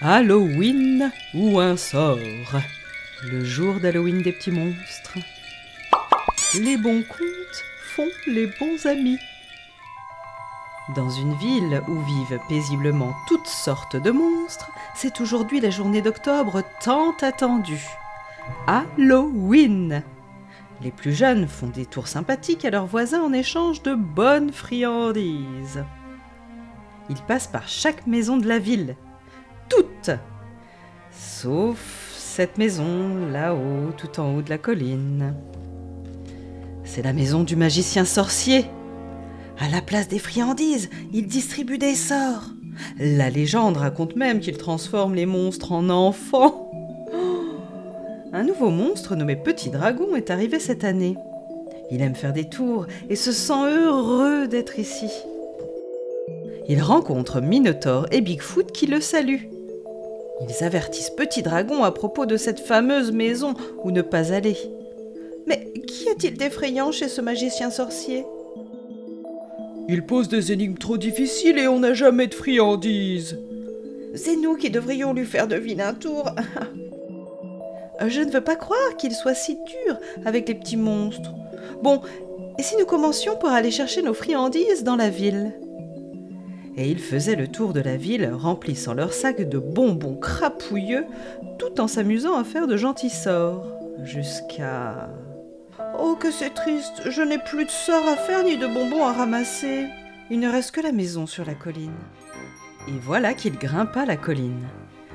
Halloween ou un sort? Le jour d'Halloween des petits monstres. Les bons contes font les bons amis. Dans une ville où vivent paisiblement toutes sortes de monstres, c'est aujourd'hui la journée d'octobre tant attendue. Halloween Les plus jeunes font des tours sympathiques à leurs voisins en échange de bonnes friandises. Ils passent par chaque maison de la ville. Toutes Sauf cette maison là-haut, tout en haut de la colline. C'est la maison du magicien sorcier. À la place des friandises, il distribue des sorts. La légende raconte même qu'il transforme les monstres en enfants. Oh Un nouveau monstre nommé Petit Dragon est arrivé cette année. Il aime faire des tours et se sent heureux d'être ici. Il rencontre Minotaur et Bigfoot qui le saluent. Ils avertissent Petit Dragon à propos de cette fameuse maison où ne pas aller. Mais qu'y a-t-il d'effrayant chez ce magicien sorcier? Il pose des énigmes trop difficiles et on n'a jamais de friandises. C'est nous qui devrions lui faire deviner un tour. Je ne veux pas croire qu'il soit si dur avec les petits monstres. Bon, et si nous commencions par aller chercher nos friandises dans la ville? Et ils faisaient le tour de la ville, remplissant leurs sacs de bonbons crapouilleux, tout en s'amusant à faire de gentils sorts. Jusqu'à... Oh, que c'est triste, je n'ai plus de sorts à faire ni de bonbons à ramasser. Il ne reste que la maison sur la colline. Et voilà qu'il grimpa la colline.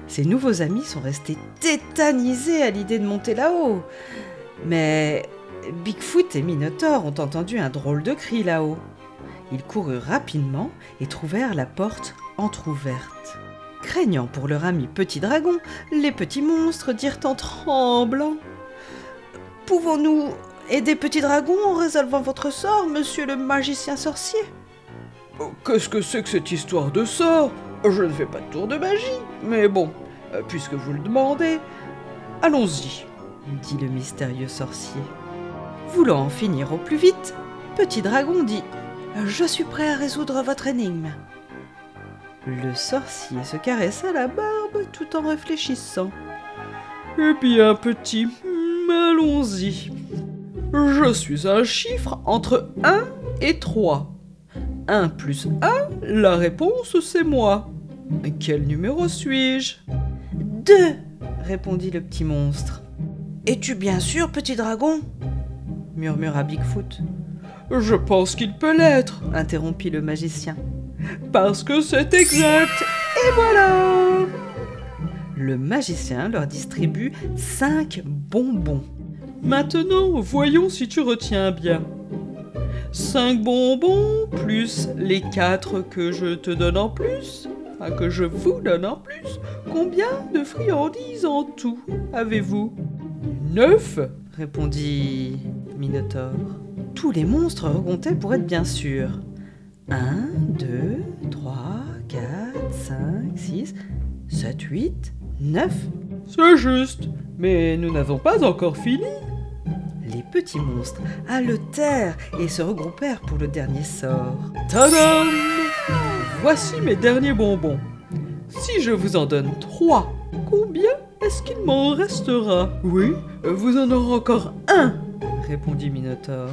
Ses nouveaux amis sont restés tétanisés à l'idée de monter là-haut. Mais Bigfoot et Minotaur ont entendu un drôle de cri là-haut. Ils coururent rapidement et trouvèrent la porte entr'ouverte. Craignant pour leur ami Petit Dragon, les petits monstres dirent en tremblant Pouvons-nous aider Petit Dragon en résolvant votre sort, monsieur le magicien sorcier? Oh, Qu'est-ce que c'est que cette histoire de sort? Je ne fais pas de tour de magie, mais bon, euh, puisque vous le demandez, allons-y. dit le mystérieux sorcier. Voulant en finir au plus vite, Petit Dragon dit Je suis prêt à résoudre votre énigme. Le sorcier se caressa la barbe tout en réfléchissant. Eh bien, petit, hmm, allons-y. Je suis un chiffre entre 1 et 3. 1 plus 1, la réponse c'est moi. Quel numéro suis-je? Deux répondit le petit monstre. Es-tu bien sûr, petit dragon? murmura Bigfoot. Je pense qu'il peut l'être, interrompit le magicien. parce que c'est exact. Et voilà Le magicien leur distribue cinq bonbons. Maintenant, voyons si tu retiens bien. 5 bonbons plus les 4 que je te donne en plus, que je vous donne en plus, combien de friandises en tout avez-vous? 9 répondit Minotaur. Tous les monstres recomptaient pour être bien sûrs. 1, 2, 3, 4, 5, 6, 7, 8, 9. C'est juste, mais nous n'avons pas encore fini. Les petits monstres haletèrent et se regroupèrent pour le dernier sort. Tadam Voici mes derniers bonbons. Si je vous en donne 3, combien est-ce qu'il m'en restera? Oui, vous en aurez encore un, répondit Minotaur.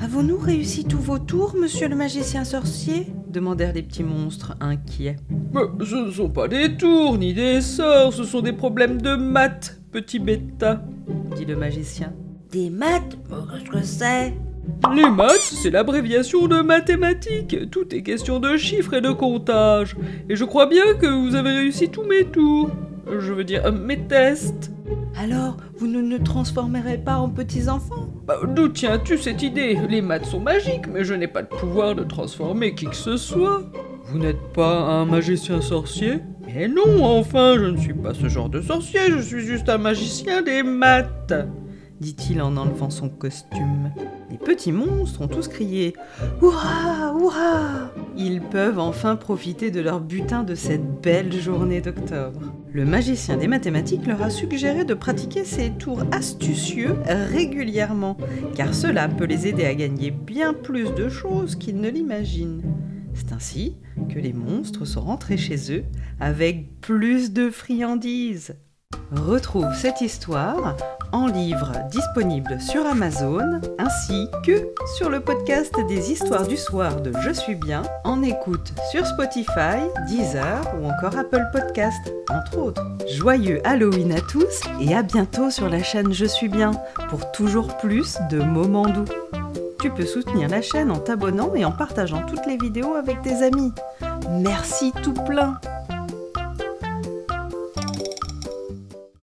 Avons-nous réussi tous vos tours, monsieur le magicien sorcier? demandèrent les petits monstres inquiets. Mais ce ne sont pas des tours ni des sorts, ce sont des problèmes de maths, petit bêta. dit le magicien. Des maths Qu'est-ce que c'est Les maths, c'est l'abréviation de mathématiques. Tout est question de chiffres et de comptage. Et je crois bien que vous avez réussi tous mes tours. Je veux dire, mes tests. Alors, vous ne nous transformerez pas en petits-enfants Bah, D'où tiens-tu cette idée Les maths sont magiques, mais je n'ai pas le pouvoir de transformer qui que ce soit. Vous n'êtes pas un magicien sorcier Mais non, enfin, je ne suis pas ce genre de sorcier, je suis juste un magicien des maths. dit-il en enlevant son costume. Les petits monstres ont tous crié Hurrah Hurrah Ils peuvent enfin profiter de leur butin de cette belle journée d'octobre. Le magicien des mathématiques leur a suggéré de pratiquer ces tours astucieux régulièrement, car cela peut les aider à gagner bien plus de choses qu'ils ne l'imaginent. C'est ainsi que les monstres sont rentrés chez eux avec plus de friandises. Retrouve cette histoire en livre disponible sur Amazon ainsi que sur le podcast des histoires du soir de Je suis bien en écoute sur Spotify, Deezer ou encore Apple Podcast entre autres. Joyeux Halloween à tous et à bientôt sur la chaîne Je suis bien pour toujours plus de moments doux. Tu peux soutenir la chaîne en t'abonnant et en partageant toutes les vidéos avec tes amis. Merci tout plein